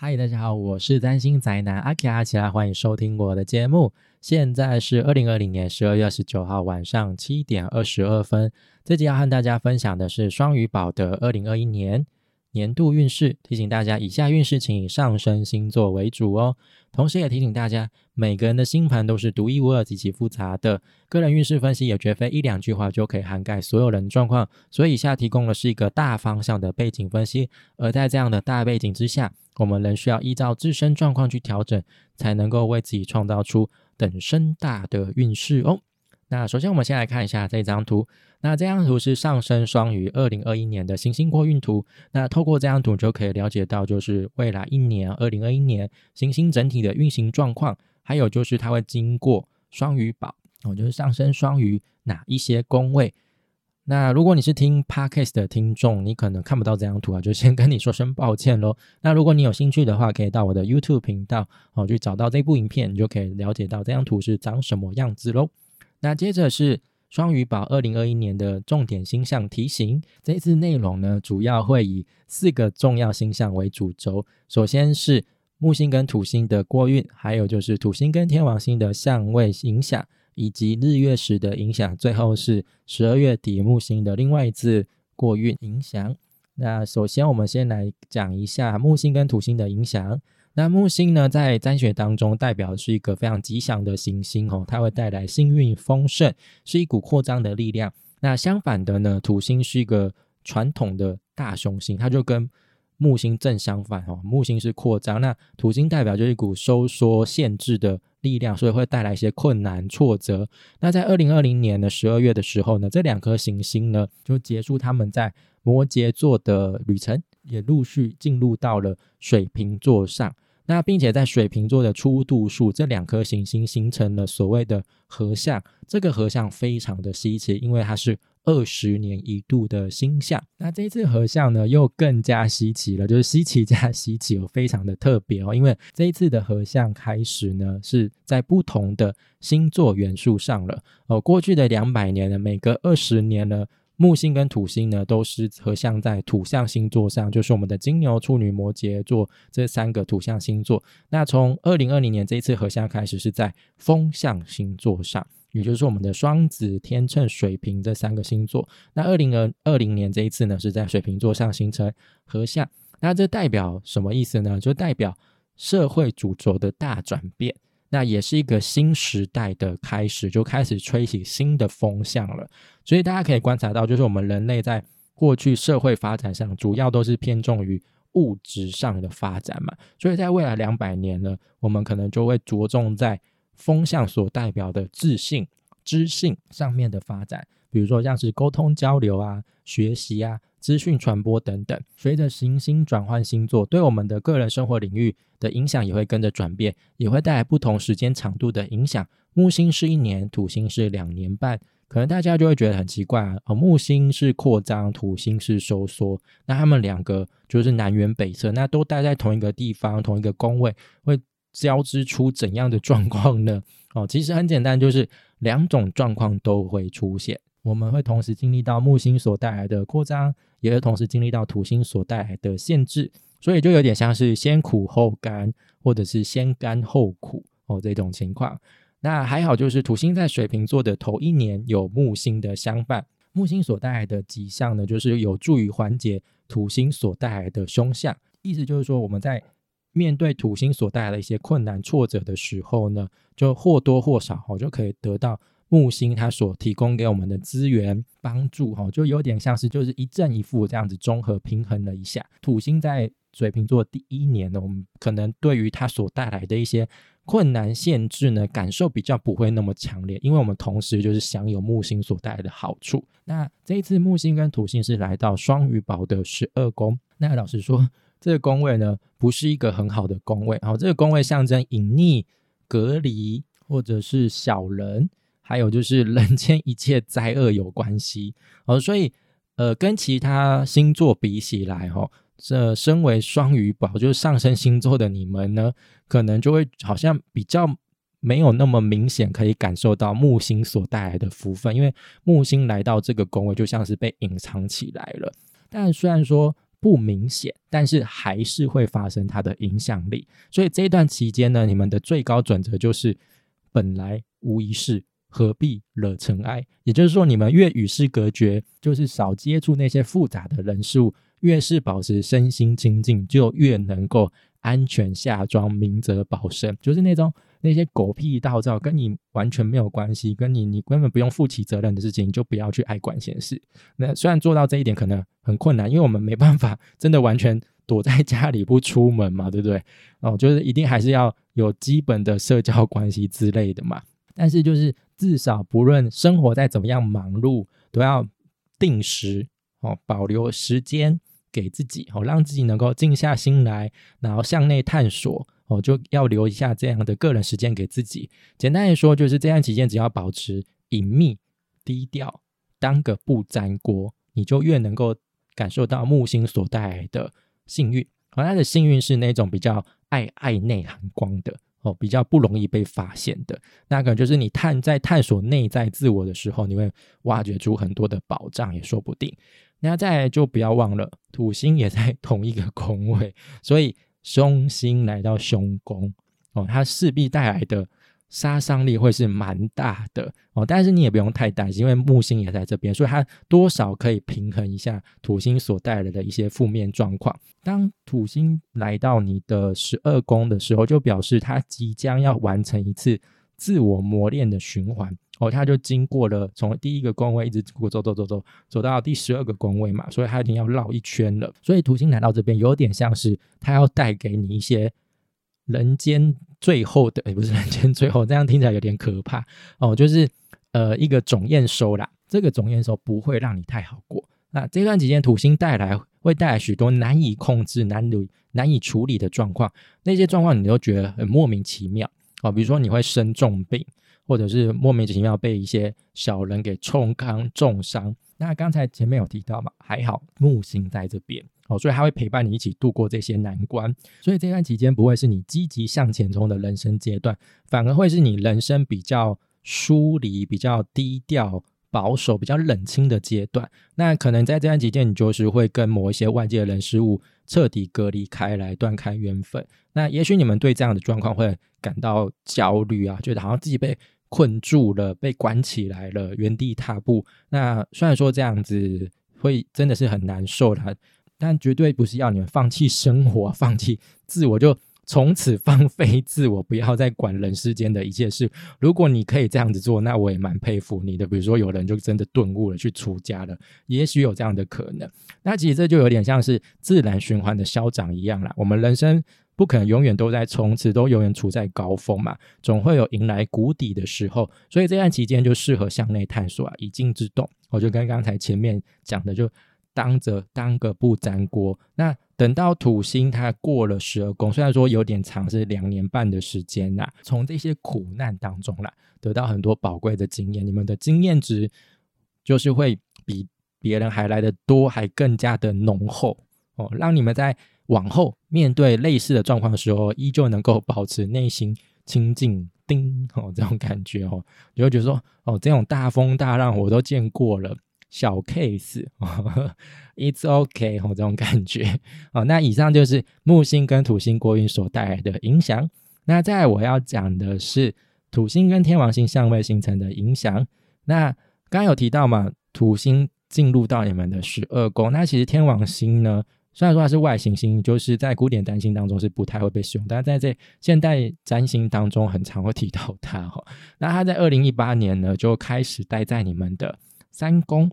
嗨，大家好，我是占星宅男阿 K 阿奇拉，欢迎收听我的节目。现在是二零二零年十二月二十九号晚上七点二十二分。这集要和大家分享的是双鱼宝的二零二一年年度运势。提醒大家，以下运势请以上升星座为主哦。同时也提醒大家，每个人的星盘都是独一无二、极其复杂的，个人运势分析也绝非一两句话就可以涵盖所有人状况。所以以下提供的是一个大方向的背景分析，而在这样的大背景之下。我们仍需要依照自身状况去调整，才能够为自己创造出等身大的运势哦。那首先，我们先来看一下这张图。那这张图是上升双鱼二零二一年的行星过运图。那透过这张图就可以了解到，就是未来一年二零二一年行星整体的运行状况，还有就是它会经过双鱼宝哦，就是上升双鱼哪一些宫位。那如果你是听 podcast 的听众，你可能看不到这张图啊，就先跟你说声抱歉喽。那如果你有兴趣的话，可以到我的 YouTube 频道哦，去找到这部影片，你就可以了解到这张图是长什么样子喽。那接着是双鱼宝二零二一年的重点星象提醒，这次内容呢，主要会以四个重要星象为主轴，首先是木星跟土星的过运，还有就是土星跟天王星的相位影响。以及日月食的影响，最后是十二月底木星的另外一次过运影响。那首先我们先来讲一下木星跟土星的影响。那木星呢，在占学当中代表是一个非常吉祥的行星哦，它会带来幸运丰盛，是一股扩张的力量。那相反的呢，土星是一个传统的大凶星，它就跟木星正相反哦。木星是扩张，那土星代表就是一股收缩限制的。力量，所以会带来一些困难挫折。那在二零二零年的十二月的时候呢，这两颗行星呢就结束他们在摩羯座的旅程，也陆续进入到了水瓶座上。那并且在水瓶座的初度数，这两颗行星形成了所谓的合相。这个合相非常的稀奇，因为它是。二十年一度的星象，那这次合相呢又更加稀奇了，就是稀奇加稀奇，非常的特别哦。因为这一次的合相开始呢是在不同的星座元素上了哦。过去的两百年呢，每隔二十年呢，木星跟土星呢都是合相在土象星座上，就是我们的金牛、处女、摩羯座这三个土象星座。那从二零二零年这一次合相开始是在风象星座上。也就是我们的双子、天秤、水瓶这三个星座。那二零二二零年这一次呢，是在水瓶座上形成合相。那这代表什么意思呢？就代表社会主轴的大转变。那也是一个新时代的开始，就开始吹起新的风向了。所以大家可以观察到，就是我们人类在过去社会发展上，主要都是偏重于物质上的发展嘛。所以在未来两百年呢，我们可能就会着重在。风向所代表的自信、知性上面的发展，比如说像是沟通交流啊、学习啊、资讯传播等等。随着行星转换星座，对我们的个人生活领域的影响也会跟着转变，也会带来不同时间长度的影响。木星是一年，土星是两年半，可能大家就会觉得很奇怪啊。哦，木星是扩张，土星是收缩，那他们两个就是南辕北辙，那都待在同一个地方、同一个宫位，会。交织出怎样的状况呢？哦，其实很简单，就是两种状况都会出现。我们会同时经历到木星所带来的扩张，也会同时经历到土星所带来的限制，所以就有点像是先苦后甘，或者是先甘后苦哦这种情况。那还好，就是土星在水瓶座的头一年有木星的相伴，木星所带来的吉象呢，就是有助于缓解土星所带来的凶相。意思就是说，我们在面对土星所带来的一些困难挫折的时候呢，就或多或少哈，就可以得到木星它所提供给我们的资源帮助哈，就有点像是就是一正一负这样子综合平衡了一下。土星在水瓶座第一年呢，我们可能对于它所带来的一些困难限制呢，感受比较不会那么强烈，因为我们同时就是享有木星所带来的好处。那这一次木星跟土星是来到双鱼宝的十二宫，那老实说。这个宫位呢，不是一个很好的宫位。好，这个宫位象征隐匿、隔离，或者是小人，还有就是 人间一切灾厄有关系。哦，所以呃，跟其他星座比起来，哈，这身为双鱼宝，就是上升星座的你们呢，可能就会好像比较没有那么明显可以感受到木星所带来的福分，因为木星来到这个宫位，就像是被隐藏起来了。但虽然说。不明显，但是还是会发生它的影响力。所以这段期间呢，你们的最高准则就是本来无一事，何必惹尘埃？也就是说，你们越与世隔绝，就是少接触那些复杂的人事物，越是保持身心清净，就越能够安全下庄，明哲保身。就是那种那些狗屁道照跟你完全没有关系，跟你你根本不用负起责任的事情，你就不要去爱管闲事。那虽然做到这一点可能很困难，因为我们没办法真的完全躲在家里不出门嘛，对不对？哦，就是一定还是要有基本的社交关系之类的嘛。但是就是至少不论生活再怎么样忙碌，都要定时哦，保留时间给自己哦，让自己能够静下心来，然后向内探索哦，就要留一下这样的个人时间给自己。简单来说，就是这段期间只要保持隐秘、低调，当个不粘锅，你就越能够感受到木星所带来的幸运。而他的幸运是那种比较爱爱内涵光的。比较不容易被发现的，那可能就是你探在探索内在自我的时候，你会挖掘出很多的宝藏，也说不定。那再就不要忘了，土星也在 同一个宫位，所以凶星来到凶宫，哦，它势必带来的。杀伤力会是蛮大的哦，但是你也不用太担心，因为木星也在这边，所以它多少可以平衡一下土星所带来的一些负面状况。当土星来到你的十二宫的时候，就表示它即将要完成一次自我磨练的循环哦，它就经过了从第一个宫位一直走走走走走走到第十二个宫位嘛，所以它已经要绕一圈了。所以土星来到这边，有点像是它要带给你一些。人间最后的，也不是人间最后，这样听起来有点可怕哦。就是呃，一个总验收啦，这个总验收不会让你太好过。那这段期间，土星带来会带来许多难以控制、难以难以处理的状况，那些状况你都觉得很莫名其妙哦。比如说你会生重病，或者是莫名其妙被一些小人给冲康重伤。那刚才前面有提到嘛，还好木星在这边。哦，所以他会陪伴你一起度过这些难关，所以这段期间不会是你积极向前冲的人生阶段，反而会是你人生比较疏离、比较低调、保守、比较冷清的阶段。那可能在这段期间，你就是会跟某一些外界的人事物彻底隔离开来，断开缘分。那也许你们对这样的状况会感到焦虑啊，觉得好像自己被困住了、被关起来了，原地踏步。那虽然说这样子会真的是很难受的。但绝对不是要你们放弃生活、放弃自我，就从此放飞自我，不要再管人世间的一切事。如果你可以这样子做，那我也蛮佩服你的。比如说，有人就真的顿悟了，去出家了，也许有这样的可能。那其实这就有点像是自然循环的消长一样啦。我们人生不可能永远都在冲刺，都永远处在高峰嘛，总会有迎来谷底的时候。所以这段期间就适合向内探索啊，以静制动。我就跟刚才前面讲的就。当着当个不粘锅，那等到土星它过了十二宫，虽然说有点长，是两年半的时间啦。从这些苦难当中啦，得到很多宝贵的经验，你们的经验值就是会比别人还来的多，还更加的浓厚哦，让你们在往后面对类似的状况的时候，依旧能够保持内心清静。叮哦，这种感觉哦，你会觉得说哦，这种大风大浪我都见过了。小 case，it's okay 哦，这种感觉哦。那以上就是木星跟土星国运所带来的影响。那再我要讲的是土星跟天王星相位形成的影响。那刚刚有提到嘛，土星进入到你们的十二宫。那其实天王星呢，虽然说它是外行星，就是在古典占星当中是不太会被使用，但在这现代占星当中很常会提到它哈。那它在二零一八年呢就开始待在你们的三宫。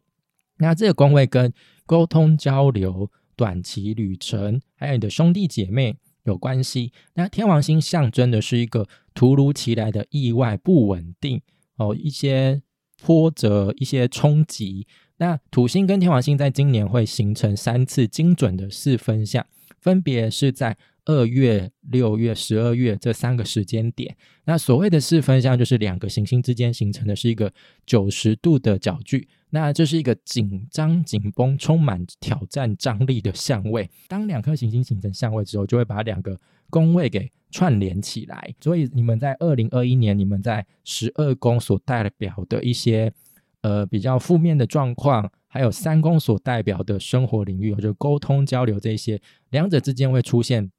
那这个宫位跟沟通交流、短期旅程，还有你的兄弟姐妹有关系。那天王星象征的是一个突如其来的意外、不稳定哦，一些波折、一些冲击。那土星跟天王星在今年会形成三次精准的四分相，分别是在二月、六月、十二月这三个时间点。那所谓的四分相，就是两个行星之间形成的是一个九十度的角距。那这是一个紧张、紧绷、充满挑战、张力的相位。当两颗行星形成相位之后，就会把两个宫位给串联起来。所以，你们在二零二一年，你们在十二宫所代表的一些呃比较负面的状况，还有三宫所代表的生活领域，就沟通交流这些，两者之间会出现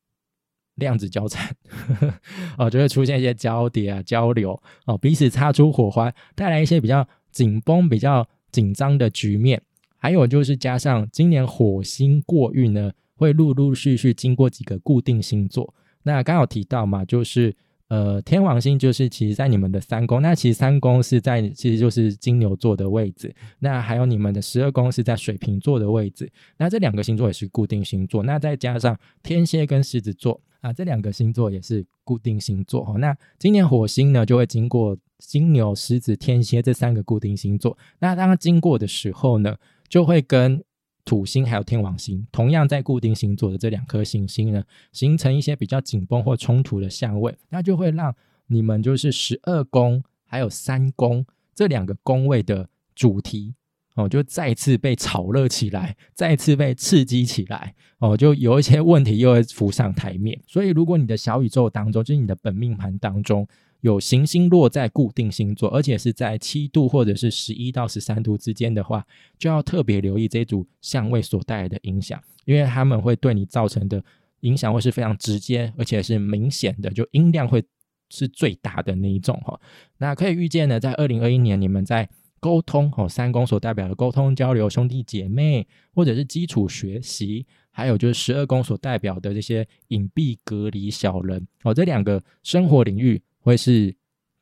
量子交缠，哦，就会出现一些交叠啊、交流哦，彼此擦出火花，带来一些比较紧绷、比较紧张的局面。还有就是加上今年火星过运呢，会陆陆续续经过几个固定星座。那刚好提到嘛，就是呃天王星就是其实在你们的三宫，那其实三宫是在其实就是金牛座的位置。那还有你们的十二宫是在水瓶座的位置。那这两个星座也是固定星座。那再加上天蝎跟狮子座啊，这两个星座也是固定星座。哈，那今年火星呢就会经过金牛、狮子、天蝎这三个固定星座。那当它经过的时候呢？就会跟土星还有天王星同样在固定星座的这两颗行星呢，形成一些比较紧绷或冲突的相位，那就会让你们就是十二宫还有三宫这两个宫位的主题哦，就再次被炒热起来，再次被刺激起来哦，就有一些问题又会浮上台面。所以，如果你的小宇宙当中，就是你的本命盘当中。有行星落在固定星座，而且是在七度或者是十一到十三度之间的话，就要特别留意这组相位所带来的影响，因为他们会对你造成的影响会是非常直接，而且是明显的，就音量会是最大的那一种哈。那可以预见呢，在二零二一年，你们在沟通哦，三宫所代表的沟通交流、兄弟姐妹，或者是基础学习，还有就是十二宫所代表的这些隐蔽隔离小人哦，这两个生活领域。会是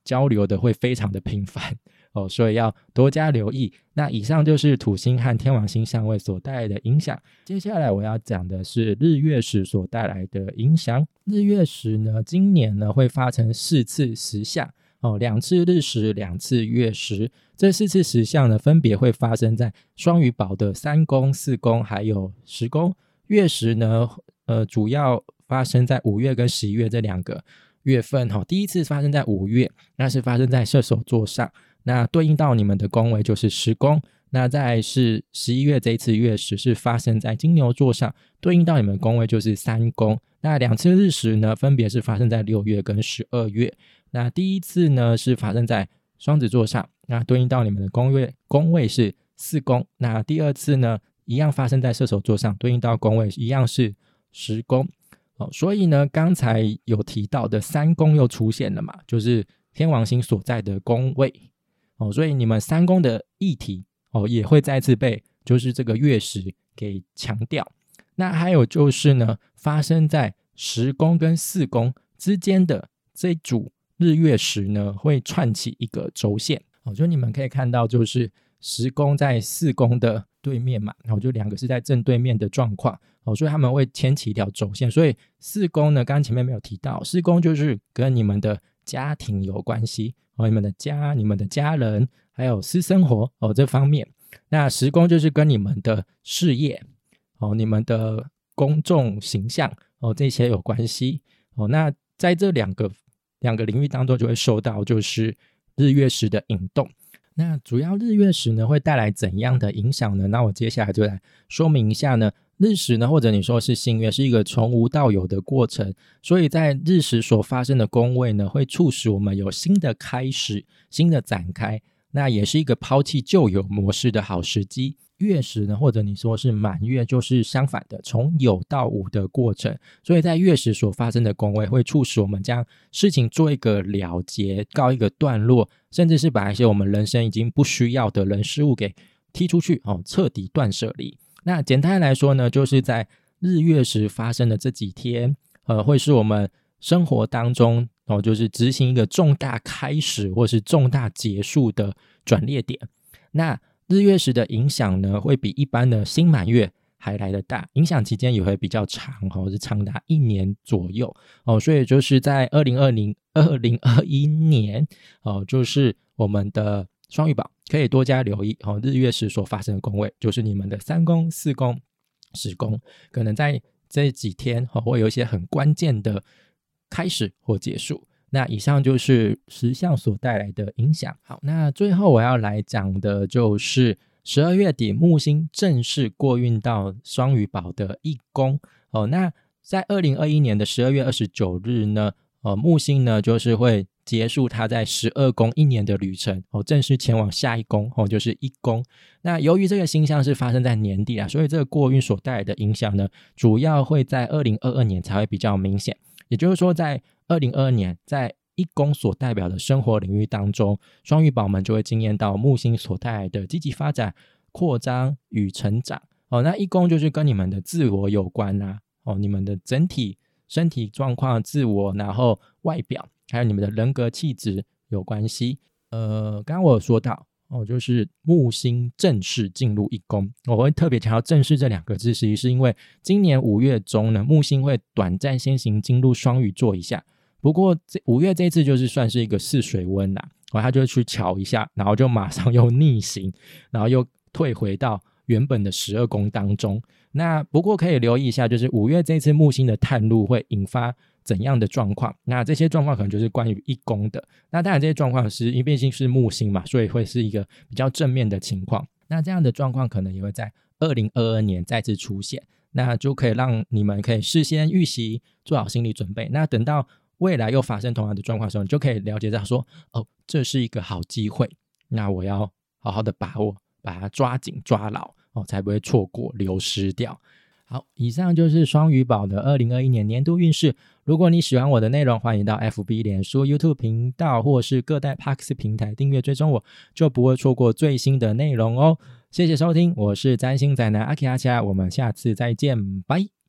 交流的会非常的频繁 哦，所以要多加留意。那以上就是土星和天王星相位所带来的影响。接下来我要讲的是日月食所带来的影响。日月食呢，今年呢会发成四次食相哦，两次日食，两次月食。这四次食相呢，分别会发生在双鱼宝的三宫、四宫还有十宫。月食呢，呃，主要发生在五月跟十一月这两个。月份哈，第一次发生在五月，那是发生在射手座上，那对应到你们的宫位就是十宫。那再是十一月这一次月食是发生在金牛座上，对应到你们宫位就是三宫。那两次日食呢，分别是发生在六月跟十二月。那第一次呢是发生在双子座上，那对应到你们的宫位宫位是四宫。那第二次呢，一样发生在射手座上，对应到宫位一样是十宫。哦，所以呢，刚才有提到的三宫又出现了嘛，就是天王星所在的宫位。哦，所以你们三宫的议题哦，也会再次被就是这个月食给强调。那还有就是呢，发生在十宫跟四宫之间的这组日月食呢，会串起一个轴线。哦，就你们可以看到，就是十宫在四宫的对面嘛，然后就两个是在正对面的状况。哦，所以他们会牵起一条轴线。所以四宫呢，刚刚前面没有提到，四宫就是跟你们的家庭有关系哦，你们的家、你们的家人，还有私生活哦这方面。那十宫就是跟你们的事业哦、你们的公众形象哦这些有关系哦。那在这两个两个领域当中，就会受到就是日月食的引动。那主要日月食呢，会带来怎样的影响呢？那我接下来就来说明一下呢。日食呢，或者你说是新月，是一个从无到有的过程，所以在日食所发生的宫位呢，会促使我们有新的开始、新的展开，那也是一个抛弃旧有模式的好时机。月食呢，或者你说是满月，就是相反的，从有到无的过程，所以在月食所发生的宫位，会促使我们将事情做一个了结，告一个段落，甚至是把一些我们人生已经不需要的人事物给踢出去，哦，彻底断舍离。那简单来说呢，就是在日月食发生的这几天，呃，会是我们生活当中哦，就是执行一个重大开始或是重大结束的转捩点。那日月食的影响呢，会比一般的新满月还来得大，影响期间也会比较长，哦，是长达一年左右哦。所以就是在二零二零二零二一年哦，就是我们的。双鱼宝可以多加留意哦，日月食所发生的宫位就是你们的三宫、四宫、十宫，可能在这几天哦会有一些很关键的开始或结束。那以上就是十象所带来的影响。好，那最后我要来讲的就是十二月底木星正式过运到双鱼宝的一宫哦。那在二零二一年的十二月二十九日呢，呃，木星呢就是会结束它在十二宫一年的旅程哦，正式前往下一宫哦，就是一宫。那由于这个星象是发生在年底啊，所以这个过运所带来的影响呢，主要会在二零二二年才会比较明显。也就是说，在二零二二年，在一宫所代表的生活领域当中，双鱼宝们就会惊艳到木星所带来的积极发展、扩张与成长哦。那一宫就是跟你们的自我有关呐哦，你们的整体身体状况、自我，然后外表。还有你们的人格气质有关系。呃，刚刚我有说到哦，就是木星正式进入一宫，我会特别强调“正式”这两个字，实际是因为今年五月中呢，木星会短暂先行进入双鱼座一下。不过这五月这次就是算是一个试水温啦，然后他就去瞧一下，然后就马上又逆行，然后又退回到原本的十二宫当中。那不过可以留意一下，就是五月这次木星的探路会引发。怎样的状况？那这些状况可能就是关于一宫的。那当然，这些状况是因为毕竟是木星嘛，所以会是一个比较正面的情况。那这样的状况可能也会在二零二二年再次出现，那就可以让你们可以事先预习，做好心理准备。那等到未来又发生同样的状况的时候，你就可以了解到说，哦，这是一个好机会，那我要好好的把握，把它抓紧抓牢，哦，才不会错过流失掉。好，以上就是双鱼宝的二零二一年年度运势。如果你喜欢我的内容，欢迎到 FB、脸书、YouTube 频道或是各大 Parks 平台订阅追踪，我就不会错过最新的内容哦。谢谢收听，我是占星宅男阿奇阿奇，我们下次再见，拜。